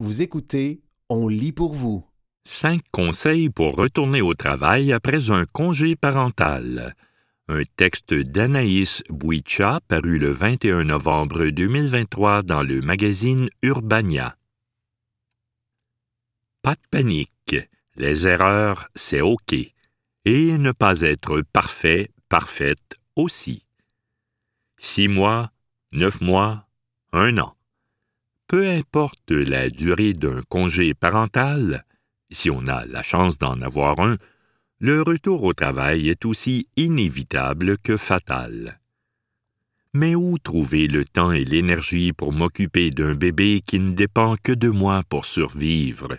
Vous écoutez On lit pour vous. Cinq conseils pour retourner au travail après un congé parental. Un texte d'Anaïs Bouicha paru le 21 novembre 2023 dans le magazine Urbania. Pas de panique. Les erreurs, c'est OK. Et ne pas être parfait, parfaite aussi. Six mois, neuf mois, un an. Peu importe la durée d'un congé parental, si on a la chance d'en avoir un, le retour au travail est aussi inévitable que fatal. Mais où trouver le temps et l'énergie pour m'occuper d'un bébé qui ne dépend que de moi pour survivre,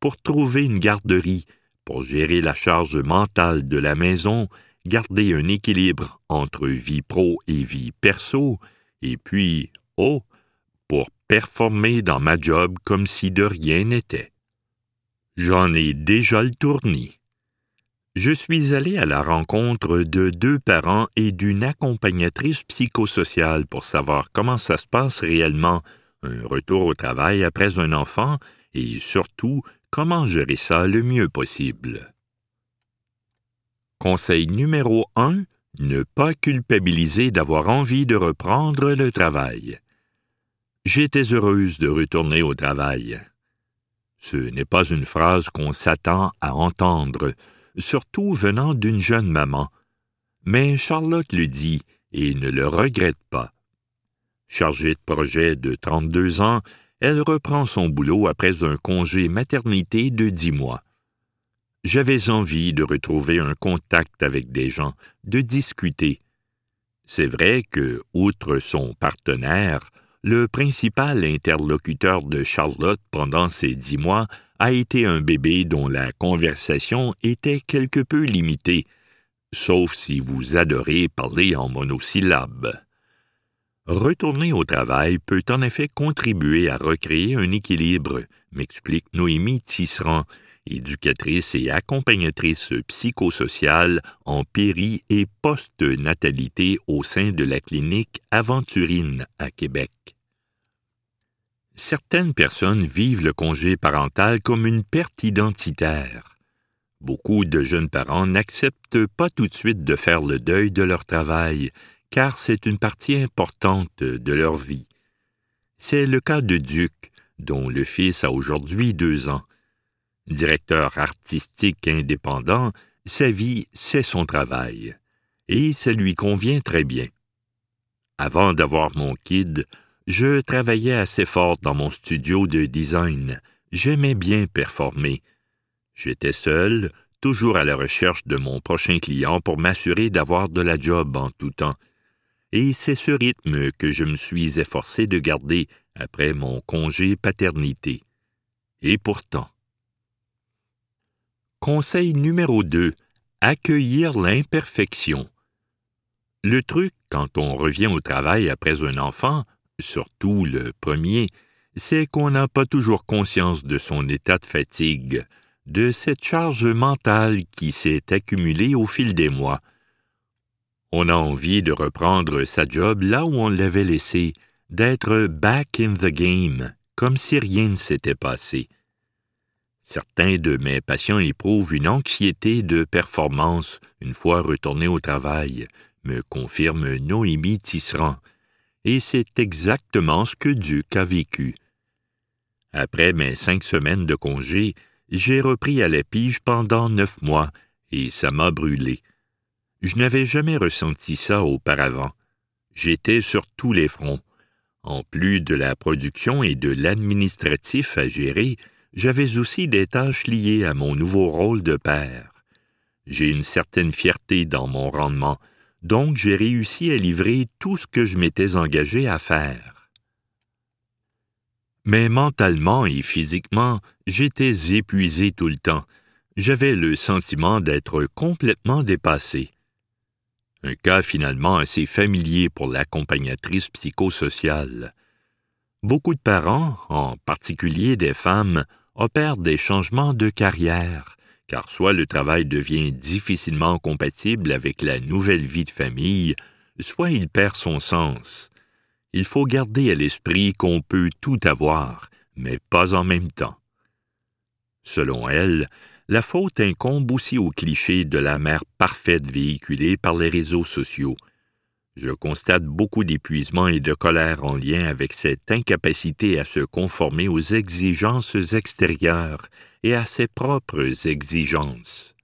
pour trouver une garderie, pour gérer la charge mentale de la maison, garder un équilibre entre vie pro et vie perso, et puis, oh, pour performer dans ma job comme si de rien n'était. J'en ai déjà le tournis je suis allé à la rencontre de deux parents et d'une accompagnatrice psychosociale pour savoir comment ça se passe réellement, un retour au travail après un enfant, et surtout comment gérer ça le mieux possible. Conseil numéro 1. Ne pas culpabiliser d'avoir envie de reprendre le travail. J'étais heureuse de retourner au travail. Ce n'est pas une phrase qu'on s'attend à entendre, surtout venant d'une jeune maman. Mais Charlotte le dit et ne le regrette pas. Chargée de projet de 32 ans, elle reprend son boulot après un congé maternité de dix mois. J'avais envie de retrouver un contact avec des gens, de discuter. C'est vrai que, outre son partenaire, le principal interlocuteur de Charlotte pendant ces dix mois a été un bébé dont la conversation était quelque peu limitée, sauf si vous adorez parler en monosyllabes. Retourner au travail peut en effet contribuer à recréer un équilibre, m'explique Noémie Tisserand, éducatrice et accompagnatrice psychosociale en péri- et post-natalité au sein de la clinique Aventurine à Québec. Certaines personnes vivent le congé parental comme une perte identitaire. Beaucoup de jeunes parents n'acceptent pas tout de suite de faire le deuil de leur travail, car c'est une partie importante de leur vie. C'est le cas de Duc, dont le fils a aujourd'hui deux ans. Directeur artistique indépendant, sa vie, c'est son travail, et ça lui convient très bien. Avant d'avoir mon kid, je travaillais assez fort dans mon studio de design. J'aimais bien performer. J'étais seul, toujours à la recherche de mon prochain client pour m'assurer d'avoir de la job en tout temps. Et c'est ce rythme que je me suis efforcé de garder après mon congé paternité. Et pourtant. Conseil numéro 2. Accueillir l'imperfection. Le truc, quand on revient au travail après un enfant, surtout le premier, c'est qu'on n'a pas toujours conscience de son état de fatigue, de cette charge mentale qui s'est accumulée au fil des mois. On a envie de reprendre sa job là où on l'avait laissé, d'être back in the game, comme si rien ne s'était passé. Certains de mes patients éprouvent une anxiété de performance une fois retournés au travail, me confirme Noémie Tisserand, et c'est exactement ce que Duc a vécu. Après mes cinq semaines de congé, j'ai repris à la pige pendant neuf mois, et ça m'a brûlé. Je n'avais jamais ressenti ça auparavant. J'étais sur tous les fronts. En plus de la production et de l'administratif à gérer, j'avais aussi des tâches liées à mon nouveau rôle de père. J'ai une certaine fierté dans mon rendement, donc j'ai réussi à livrer tout ce que je m'étais engagé à faire. Mais mentalement et physiquement, j'étais épuisé tout le temps. J'avais le sentiment d'être complètement dépassé. Un cas finalement assez familier pour l'accompagnatrice psychosociale. Beaucoup de parents, en particulier des femmes, opèrent des changements de carrière, car soit le travail devient difficilement compatible avec la nouvelle vie de famille, soit il perd son sens. Il faut garder à l'esprit qu'on peut tout avoir, mais pas en même temps. Selon elle, la faute incombe aussi au cliché de la mère parfaite véhiculée par les réseaux sociaux. Je constate beaucoup d'épuisement et de colère en lien avec cette incapacité à se conformer aux exigences extérieures et à ses propres exigences.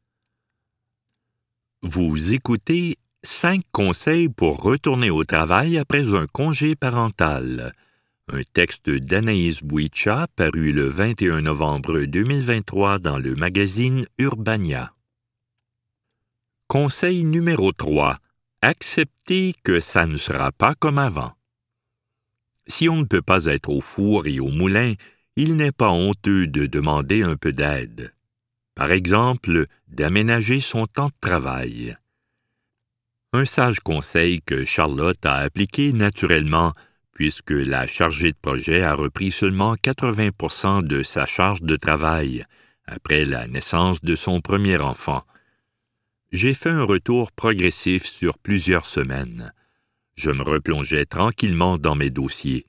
Vous écoutez Cinq conseils pour retourner au travail après un congé parental un texte d'Anaïs Bouicha paru le 21 novembre 2023 dans le magazine Urbania. Conseil numéro 3. Accepter que ça ne sera pas comme avant. Si on ne peut pas être au four et au moulin, il n'est pas honteux de demander un peu d'aide. Par exemple, d'aménager son temps de travail. Un sage conseil que Charlotte a appliqué naturellement puisque la chargée de projet a repris seulement 80% de sa charge de travail après la naissance de son premier enfant. J'ai fait un retour progressif sur plusieurs semaines. Je me replongeais tranquillement dans mes dossiers.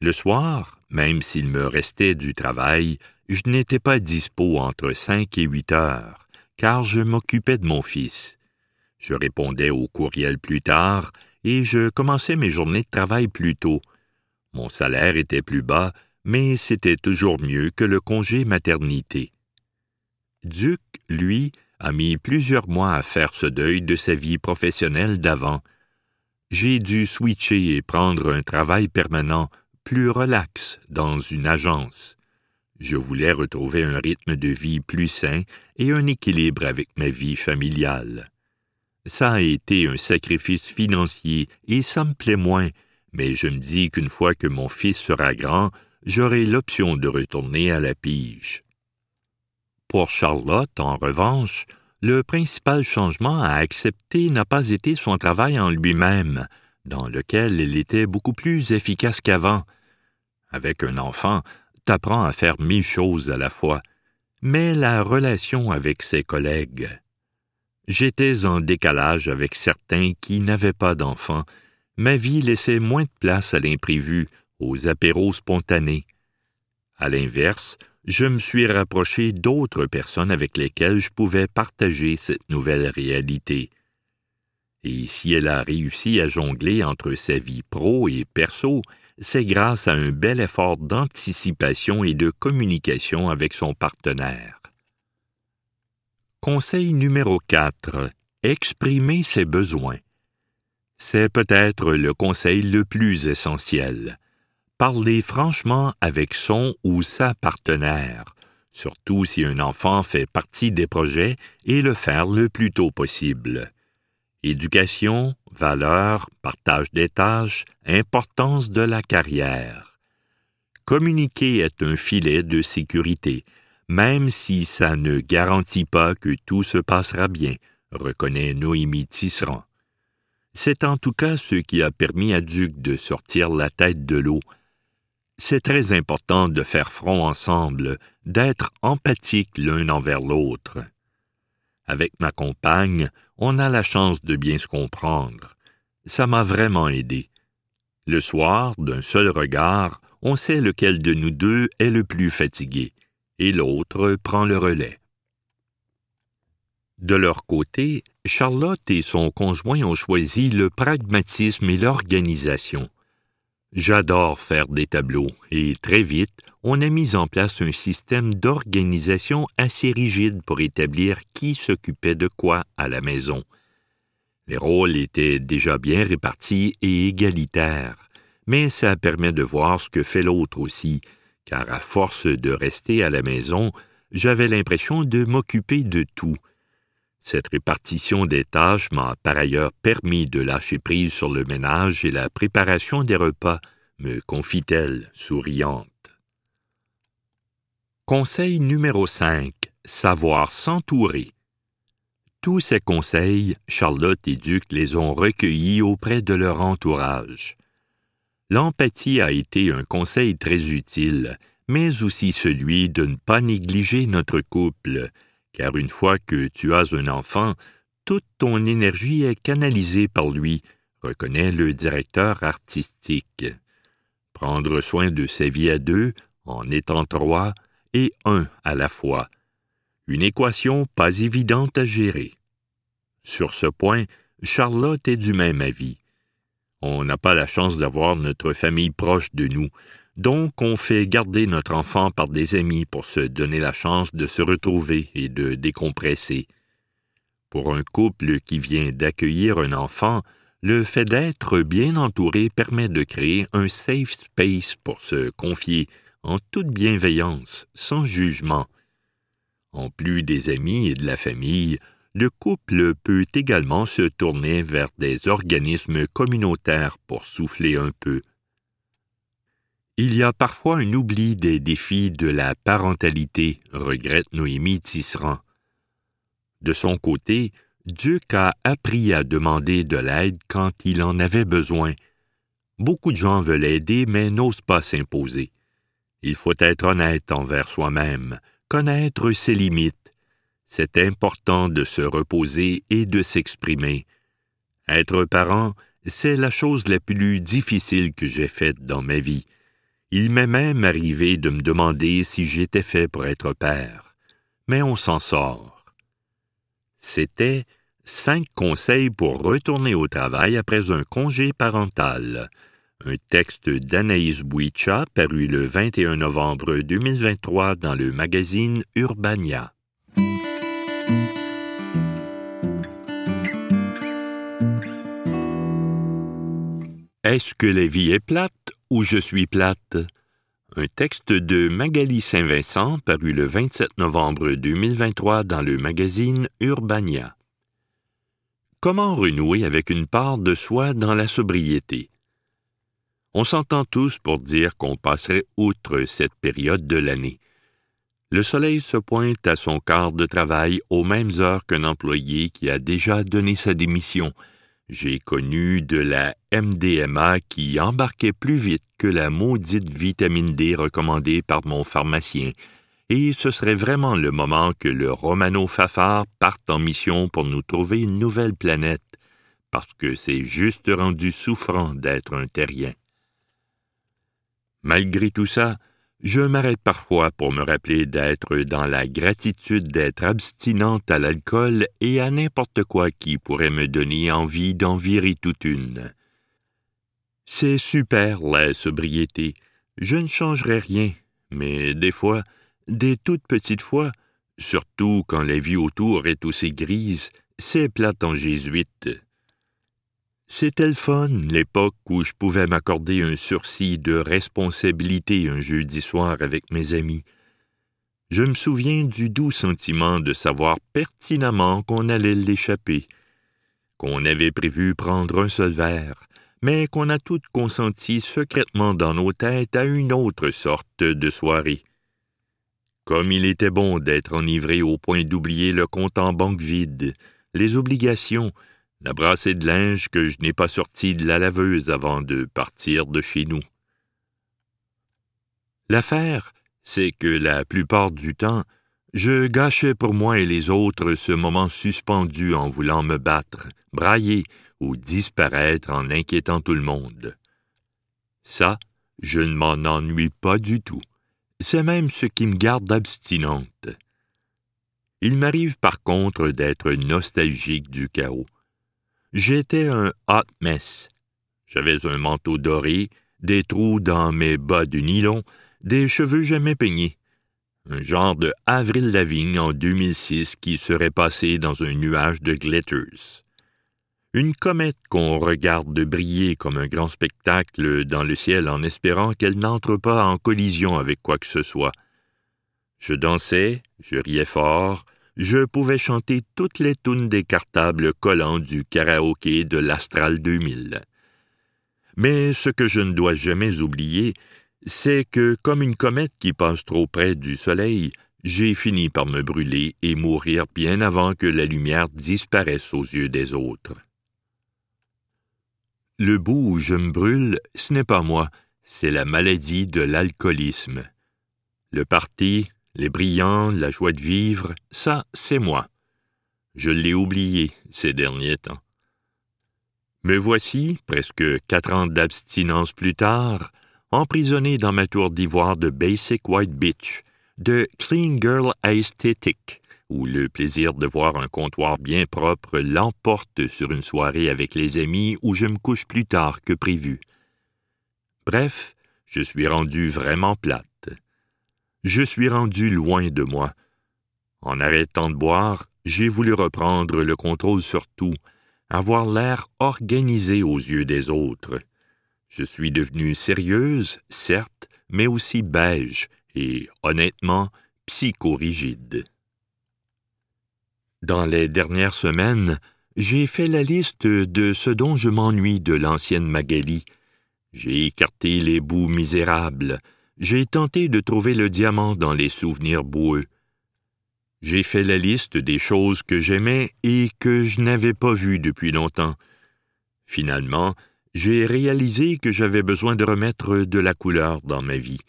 Le soir, même s'il me restait du travail, je n'étais pas dispo entre cinq et huit heures, car je m'occupais de mon fils. Je répondais aux courriels plus tard et je commençais mes journées de travail plus tôt. Mon salaire était plus bas, mais c'était toujours mieux que le congé maternité. Duc, lui, a mis plusieurs mois à faire ce deuil de sa vie professionnelle d'avant. J'ai dû switcher et prendre un travail permanent, plus relax, dans une agence. Je voulais retrouver un rythme de vie plus sain et un équilibre avec ma vie familiale. Ça a été un sacrifice financier et ça me plaît moins, mais je me dis qu'une fois que mon fils sera grand, j'aurai l'option de retourner à la pige. Pour Charlotte, en revanche, le principal changement à accepter n'a pas été son travail en lui-même, dans lequel elle était beaucoup plus efficace qu'avant. Avec un enfant, t'apprends à faire mille choses à la fois, mais la relation avec ses collègues, J'étais en décalage avec certains qui n'avaient pas d'enfants. Ma vie laissait moins de place à l'imprévu, aux apéros spontanés. À l'inverse, je me suis rapproché d'autres personnes avec lesquelles je pouvais partager cette nouvelle réalité. Et si elle a réussi à jongler entre sa vie pro et perso, c'est grâce à un bel effort d'anticipation et de communication avec son partenaire. Conseil numéro 4. Exprimer ses besoins. C'est peut-être le conseil le plus essentiel. Parler franchement avec son ou sa partenaire, surtout si un enfant fait partie des projets, et le faire le plus tôt possible. Éducation, valeurs, partage des tâches, importance de la carrière. Communiquer est un filet de sécurité, même si ça ne garantit pas que tout se passera bien, reconnaît Noémie Tisserand. C'est en tout cas ce qui a permis à Duc de sortir la tête de l'eau. C'est très important de faire front ensemble, d'être empathique l'un envers l'autre. Avec ma compagne, on a la chance de bien se comprendre. Ça m'a vraiment aidé. Le soir, d'un seul regard, on sait lequel de nous deux est le plus fatigué et l'autre prend le relais. De leur côté, Charlotte et son conjoint ont choisi le pragmatisme et l'organisation. J'adore faire des tableaux et très vite, on a mis en place un système d'organisation assez rigide pour établir qui s'occupait de quoi à la maison. Les rôles étaient déjà bien répartis et égalitaires, mais ça permet de voir ce que fait l'autre aussi, car à force de rester à la maison, j'avais l'impression de m'occuper de tout. Cette répartition des tâches m'a par ailleurs permis de lâcher prise sur le ménage et la préparation des repas, me confie-t-elle, souriante. Conseil numéro 5. Savoir s'entourer. Tous ces conseils, Charlotte et Duc les ont recueillis auprès de leur entourage. L'empathie a été un conseil très utile, mais aussi celui de ne pas négliger notre couple, car une fois que tu as un enfant, toute ton énergie est canalisée par lui, reconnaît le directeur artistique. Prendre soin de sa vie à deux, en étant trois et un à la fois. Une équation pas évidente à gérer. Sur ce point, Charlotte est du même avis. On n'a pas la chance d'avoir notre famille proche de nous, donc on fait garder notre enfant par des amis pour se donner la chance de se retrouver et de décompresser. Pour un couple qui vient d'accueillir un enfant, le fait d'être bien entouré permet de créer un safe space pour se confier en toute bienveillance, sans jugement. En plus des amis et de la famille, le couple peut également se tourner vers des organismes communautaires pour souffler un peu. Il y a parfois un oubli des défis de la parentalité, regrette Noémie Tisserand. De son côté, Duc a appris à demander de l'aide quand il en avait besoin. Beaucoup de gens veulent aider mais n'osent pas s'imposer. Il faut être honnête envers soi-même, connaître ses limites, c'est important de se reposer et de s'exprimer. Être parent, c'est la chose la plus difficile que j'ai faite dans ma vie. Il m'est même arrivé de me demander si j'étais fait pour être père. Mais on s'en sort. C'était cinq conseils pour retourner au travail après un congé parental. Un texte d'Anaïs Bouicha paru le 21 novembre 2023 dans le magazine Urbania. Est-ce que la vie est plate ou je suis plate? Un texte de Magali Saint-Vincent paru le 27 novembre 2023 dans le magazine Urbania. Comment renouer avec une part de soi dans la sobriété? On s'entend tous pour dire qu'on passerait outre cette période de l'année. Le soleil se pointe à son quart de travail aux mêmes heures qu'un employé qui a déjà donné sa démission. J'ai connu de la MDMA qui embarquait plus vite que la maudite vitamine D recommandée par mon pharmacien, et ce serait vraiment le moment que le Romano Fafard parte en mission pour nous trouver une nouvelle planète, parce que c'est juste rendu souffrant d'être un terrien. Malgré tout ça, je m'arrête parfois pour me rappeler d'être dans la gratitude d'être abstinente à l'alcool et à n'importe quoi qui pourrait me donner envie d'en virer toute une. C'est super la sobriété. Je ne changerai rien, mais des fois, des toutes petites fois, surtout quand la vie autour est aussi grise, c'est plate en jésuite. C'était le fun, l'époque où je pouvais m'accorder un sursis de responsabilité un jeudi soir avec mes amis. Je me souviens du doux sentiment de savoir pertinemment qu'on allait l'échapper, qu'on avait prévu prendre un seul verre, mais qu'on a toutes consenti secrètement dans nos têtes à une autre sorte de soirée. Comme il était bon d'être enivré au point d'oublier le compte en banque vide, les obligations, la brassée de linge que je n'ai pas sortie de la laveuse avant de partir de chez nous. L'affaire, c'est que la plupart du temps, je gâchais pour moi et les autres ce moment suspendu en voulant me battre, brailler ou disparaître en inquiétant tout le monde. Ça, je ne m'en ennuie pas du tout. C'est même ce qui me garde abstinente. Il m'arrive par contre d'être nostalgique du chaos. J'étais un hot mess. J'avais un manteau doré, des trous dans mes bas de nylon, des cheveux jamais peignés. Un genre de Avril Lavigne en 2006 qui serait passé dans un nuage de glitters. Une comète qu'on regarde briller comme un grand spectacle dans le ciel en espérant qu'elle n'entre pas en collision avec quoi que ce soit. Je dansais, je riais fort, je pouvais chanter toutes les tunes des cartables collants du karaoké de l'Astral 2000. Mais ce que je ne dois jamais oublier, c'est que, comme une comète qui passe trop près du Soleil, j'ai fini par me brûler et mourir bien avant que la lumière disparaisse aux yeux des autres. Le bout où je me brûle, ce n'est pas moi, c'est la maladie de l'alcoolisme. Le parti, les brillants, la joie de vivre, ça, c'est moi. Je l'ai oublié ces derniers temps. Me voici, presque quatre ans d'abstinence plus tard, emprisonné dans ma tour d'ivoire de Basic White Beach, de Clean Girl Aesthetic, où le plaisir de voir un comptoir bien propre l'emporte sur une soirée avec les amis où je me couche plus tard que prévu. Bref, je suis rendu vraiment plate. Je suis rendu loin de moi. En arrêtant de boire, j'ai voulu reprendre le contrôle sur tout, avoir l'air organisé aux yeux des autres. Je suis devenue sérieuse, certes, mais aussi beige et, honnêtement, psychorigide. Dans les dernières semaines, j'ai fait la liste de ce dont je m'ennuie de l'ancienne Magali. J'ai écarté les bouts misérables. J'ai tenté de trouver le diamant dans les souvenirs boueux. J'ai fait la liste des choses que j'aimais et que je n'avais pas vues depuis longtemps. Finalement, j'ai réalisé que j'avais besoin de remettre de la couleur dans ma vie.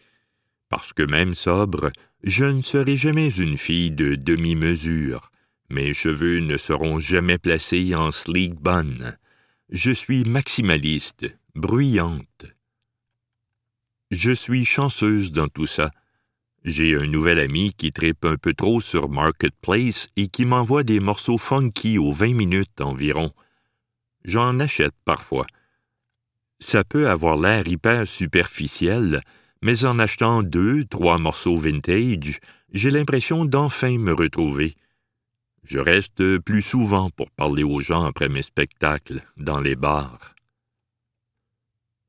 Parce que même sobre, je ne serai jamais une fille de demi-mesure. Mes cheveux ne seront jamais placés en sleek bun. Je suis maximaliste, bruyante. Je suis chanceuse dans tout ça. J'ai un nouvel ami qui tripe un peu trop sur Marketplace et qui m'envoie des morceaux funky aux vingt minutes environ. J'en achète parfois. Ça peut avoir l'air hyper superficiel, mais en achetant deux, trois morceaux vintage, j'ai l'impression d'enfin me retrouver. Je reste plus souvent pour parler aux gens après mes spectacles, dans les bars.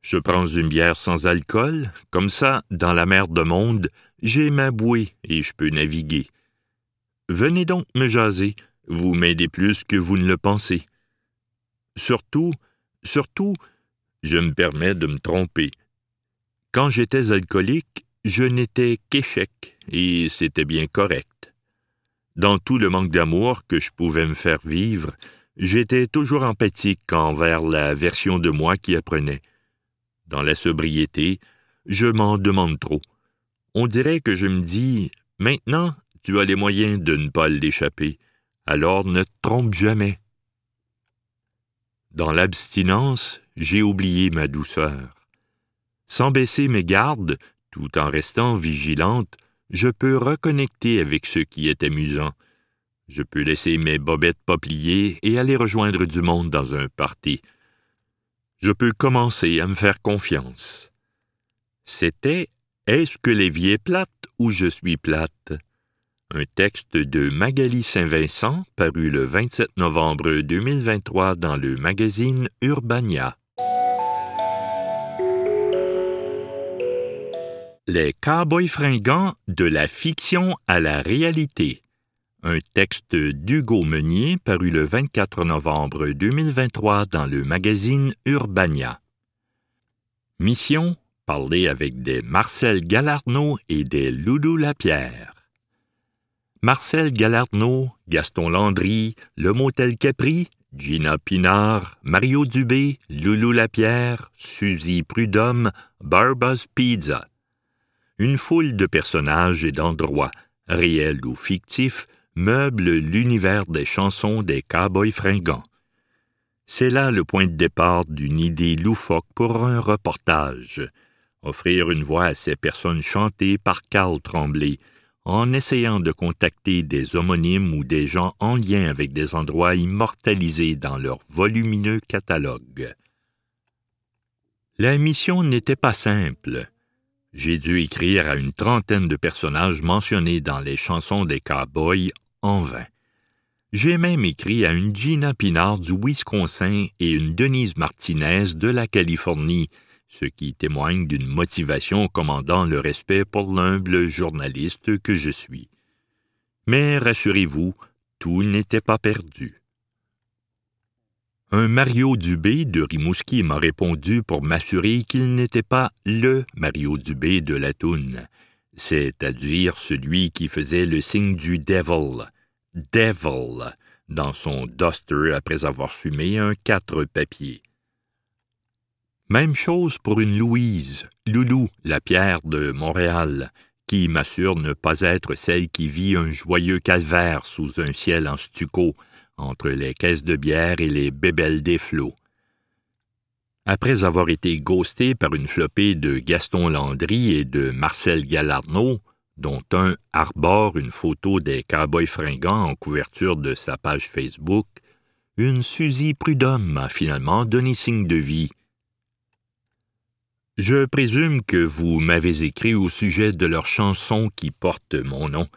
Je prends une bière sans alcool, comme ça, dans la mer de monde, j'ai ma bouée et je peux naviguer. Venez donc me jaser, vous m'aidez plus que vous ne le pensez. Surtout, surtout, je me permets de me tromper. Quand j'étais alcoolique, je n'étais qu'échec, et c'était bien correct. Dans tout le manque d'amour que je pouvais me faire vivre, j'étais toujours empathique envers la version de moi qui apprenait. Dans la sobriété, je m'en demande trop. On dirait que je me dis Maintenant, tu as les moyens de ne pas l'échapper, alors ne te trompe jamais. Dans l'abstinence, j'ai oublié ma douceur. Sans baisser mes gardes, tout en restant vigilante, je peux reconnecter avec ce qui est amusant. Je peux laisser mes bobettes pas pliées et aller rejoindre du monde dans un party. Je peux commencer à me faire confiance. C'était Est-ce que les vie est plate ou je suis plate? Un texte de Magali Saint-Vincent paru le 27 novembre 2023 dans le magazine Urbania. Les Cowboys fringants de la fiction à la réalité. Un texte d'Hugo Meunier paru le 24 novembre 2023 dans le magazine Urbania. Mission parler avec des Marcel Galarno et des Loulou Lapierre. Marcel Galarno, Gaston Landry, Le Motel Capri, Gina Pinard, Mario Dubé, Loulou Lapierre, Suzy Prudhomme, Barbas Pizza une foule de personnages et d'endroits, réels ou fictifs, meublent l'univers des chansons des cowboys fringants. C'est là le point de départ d'une idée loufoque pour un reportage. Offrir une voix à ces personnes chantées par Carl Tremblay, en essayant de contacter des homonymes ou des gens en lien avec des endroits immortalisés dans leur volumineux catalogue. La mission n'était pas simple. J'ai dû écrire à une trentaine de personnages mentionnés dans les chansons des cowboys en vain. J'ai même écrit à une Gina Pinard du Wisconsin et une Denise Martinez de la Californie, ce qui témoigne d'une motivation commandant le respect pour l'humble journaliste que je suis. Mais rassurez-vous, tout n'était pas perdu. Un Mario Dubé de Rimouski m'a répondu pour m'assurer qu'il n'était pas le Mario Dubé de la toune, c'est-à-dire celui qui faisait le signe du devil, devil, dans son duster après avoir fumé un quatre papiers. Même chose pour une Louise, Loulou, la pierre de Montréal, qui m'assure ne pas être celle qui vit un joyeux calvaire sous un ciel en stucco, entre les caisses de bière et les bébelles des flots. Après avoir été ghosté par une flopée de Gaston Landry et de Marcel Gallarneau, dont un arbore une photo des cowboys fringants en couverture de sa page Facebook, une Suzy Prudhomme m'a finalement donné signe de vie. Je présume que vous m'avez écrit au sujet de leur chanson qui porte mon nom.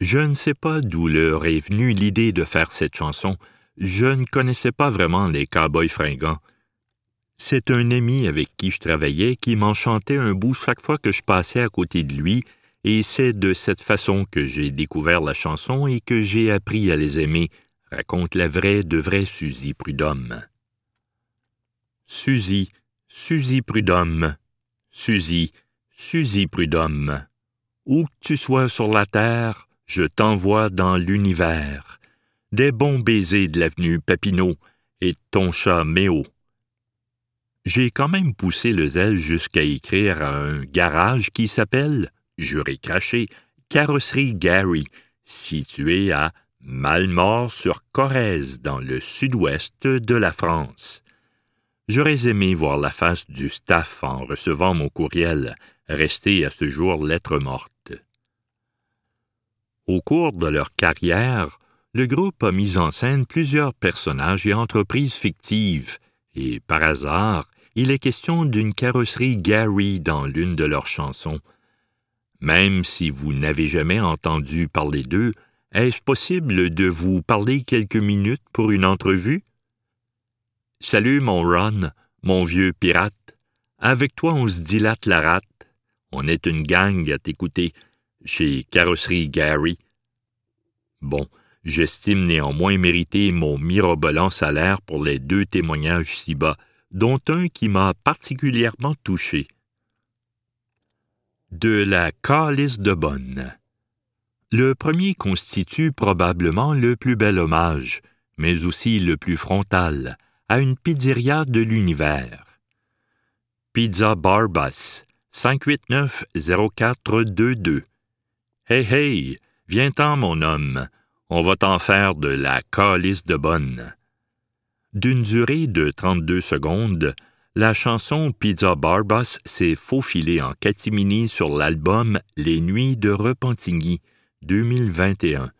Je ne sais pas d'où leur est venue l'idée de faire cette chanson. Je ne connaissais pas vraiment les cowboys fringants. C'est un ami avec qui je travaillais qui m'enchantait un bout chaque fois que je passais à côté de lui et c'est de cette façon que j'ai découvert la chanson et que j'ai appris à les aimer, raconte la vraie de vraie Suzy Prudhomme. Suzy, Suzy Prudhomme, Suzy, Suzy Prudhomme, où que tu sois sur la terre, je t'envoie dans l'univers des bons baisers de l'avenue Papineau et ton chat Méo. J'ai quand même poussé le zèle jusqu'à écrire à un garage qui s'appelle juré craché, Carrosserie Gary, située à Malmort-sur-Corrèze, dans le sud-ouest de la France. J'aurais aimé voir la face du staff en recevant mon courriel, resté à ce jour lettre morte. Au cours de leur carrière, le groupe a mis en scène plusieurs personnages et entreprises fictives, et par hasard, il est question d'une carrosserie Gary dans l'une de leurs chansons, même si vous n'avez jamais entendu parler d'eux, est-ce possible de vous parler quelques minutes pour une entrevue? Salut, mon Ron, mon vieux pirate. Avec toi, on se dilate la rate. On est une gang à t'écouter chez Carrosserie Gary. Bon, j'estime néanmoins mériter mon mirobolant salaire pour les deux témoignages ci-bas, dont un qui m'a particulièrement touché de la calice de bonne. Le premier constitue probablement le plus bel hommage, mais aussi le plus frontal, à une pizzeria de l'univers. Pizza Barbas, 589-0422. Hey hey, viens-t'en, mon homme, on va t'en faire de la calice de bonne. D'une durée de 32 secondes, la chanson Pizza Barbas s'est faufilée en catimini sur l'album Les Nuits de Repentigny 2021.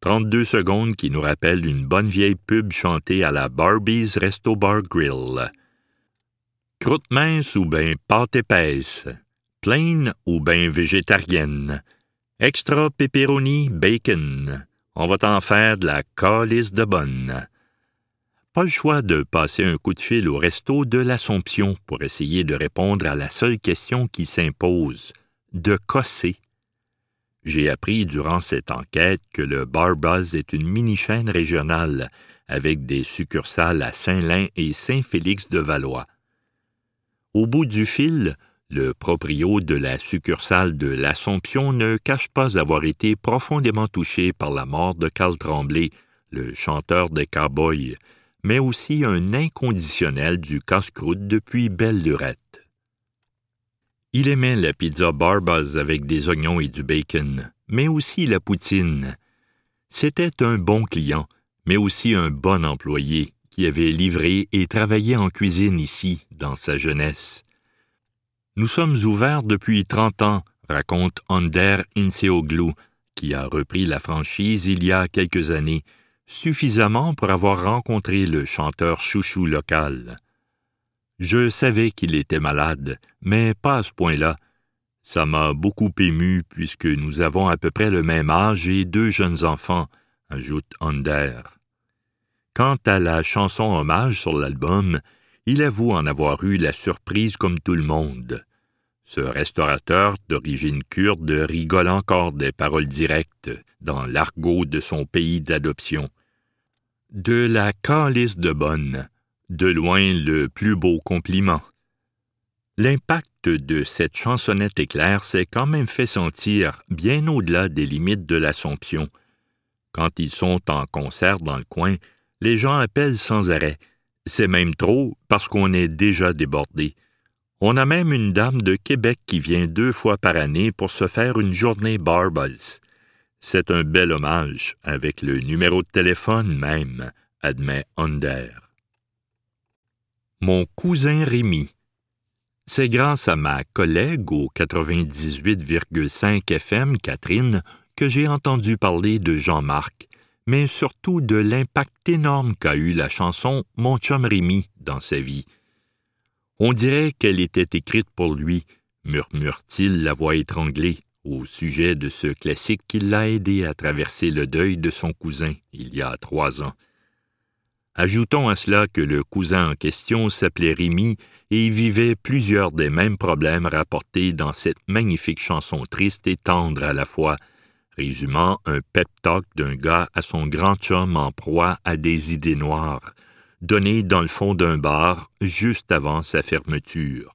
32 secondes qui nous rappellent une bonne vieille pub chantée à la Barbie's Resto Bar Grill. Croûte mince ou ben pâte épaisse, plaine ou ben végétarienne, extra pepperoni bacon. On va t'en faire de la calice de bonne pas le choix de passer un coup de fil au resto de l'Assomption pour essayer de répondre à la seule question qui s'impose de cosser. J'ai appris durant cette enquête que le Barbaz est une mini-chaîne régionale avec des succursales à Saint-Lin et Saint-Félix-de-Valois. Au bout du fil, le proprio de la succursale de l'Assomption ne cache pas avoir été profondément touché par la mort de Carl Tremblay, le chanteur des Cowboys, mais aussi un inconditionnel du casse-croûte depuis belle lurette. Il aimait la pizza Barbas avec des oignons et du bacon, mais aussi la poutine. C'était un bon client, mais aussi un bon employé qui avait livré et travaillé en cuisine ici, dans sa jeunesse. Nous sommes ouverts depuis trente ans, raconte Ander Inseoglu, qui a repris la franchise il y a quelques années, suffisamment pour avoir rencontré le chanteur chouchou local. Je savais qu'il était malade, mais pas à ce point-là. Ça m'a beaucoup ému puisque nous avons à peu près le même âge et deux jeunes enfants, ajoute Under. Quant à la chanson hommage sur l'album, il avoue en avoir eu la surprise comme tout le monde. Ce restaurateur d'origine kurde rigole encore des paroles directes dans l'argot de son pays d'adoption. De la calice de bonne, de loin le plus beau compliment. L'impact de cette chansonnette éclair s'est quand même fait sentir bien au-delà des limites de l'Assomption. Quand ils sont en concert dans le coin, les gens appellent sans arrêt. C'est même trop parce qu'on est déjà débordé. On a même une dame de Québec qui vient deux fois par année pour se faire une journée Barbals. C'est un bel hommage, avec le numéro de téléphone même, admet Under. Mon cousin Rémi. C'est grâce à ma collègue au 98,5 FM, Catherine, que j'ai entendu parler de Jean-Marc, mais surtout de l'impact énorme qu'a eu la chanson Mon chum Rémi dans sa vie. On dirait qu'elle était écrite pour lui, murmure-t-il la voix étranglée, au sujet de ce classique qui l'a aidé à traverser le deuil de son cousin il y a trois ans. Ajoutons à cela que le cousin en question s'appelait Rémi et vivait plusieurs des mêmes problèmes rapportés dans cette magnifique chanson triste et tendre à la fois, résumant un pep talk d'un gars à son grand chum en proie à des idées noires, donné dans le fond d'un bar juste avant sa fermeture.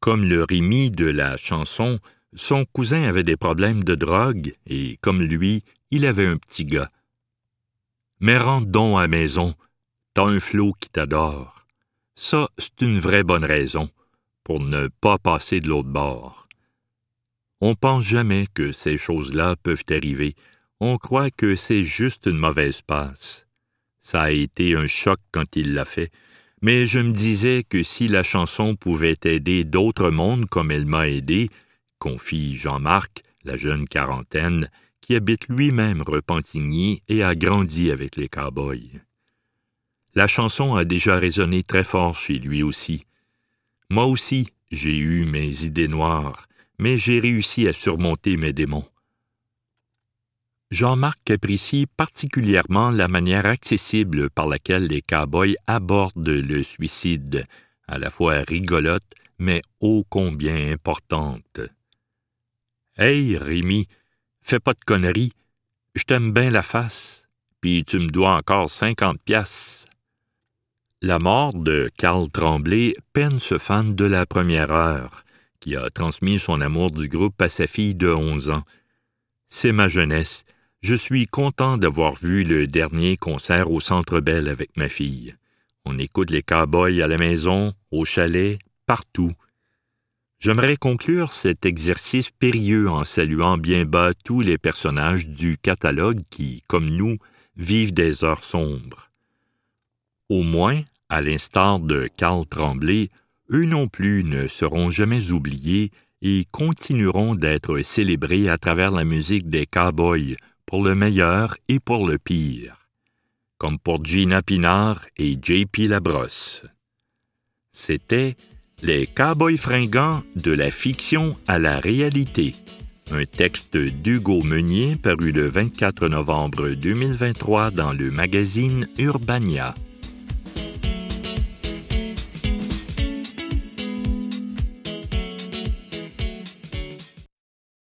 Comme le Rémi de la chanson, son cousin avait des problèmes de drogue et, comme lui, il avait un petit gars. Mais rentre donc à maison, t'as un flot qui t'adore. Ça, c'est une vraie bonne raison pour ne pas passer de l'autre bord. On pense jamais que ces choses-là peuvent arriver. On croit que c'est juste une mauvaise passe. Ça a été un choc quand il l'a fait, mais je me disais que si la chanson pouvait aider d'autres mondes comme elle m'a aidé, confie Jean-Marc, la jeune quarantaine, qui habite lui-même Repentigny et a grandi avec les cowboys. La chanson a déjà résonné très fort chez lui aussi. Moi aussi, j'ai eu mes idées noires, mais j'ai réussi à surmonter mes démons. Jean-Marc apprécie particulièrement la manière accessible par laquelle les cowboys abordent le suicide, à la fois rigolote, mais ô combien importante. Hey, Rémi, fais pas de conneries, je t'aime bien la face, puis tu me dois encore cinquante piastres. La mort de Carl Tremblay peine ce fan de la première heure, qui a transmis son amour du groupe à sa fille de onze ans. C'est ma jeunesse, je suis content d'avoir vu le dernier concert au Centre Bell avec ma fille. On écoute les cowboys à la maison, au chalet, partout. J'aimerais conclure cet exercice périlleux en saluant bien bas tous les personnages du catalogue qui, comme nous, vivent des heures sombres. Au moins, à l'instar de Carl Tremblay, eux non plus ne seront jamais oubliés et continueront d'être célébrés à travers la musique des cowboys, pour le meilleur et pour le pire, comme pour Gina Pinard et JP Labrosse. C'était Les Cowboys fringants de la fiction à la réalité, un texte d'Hugo Meunier paru le 24 novembre 2023 dans le magazine Urbania.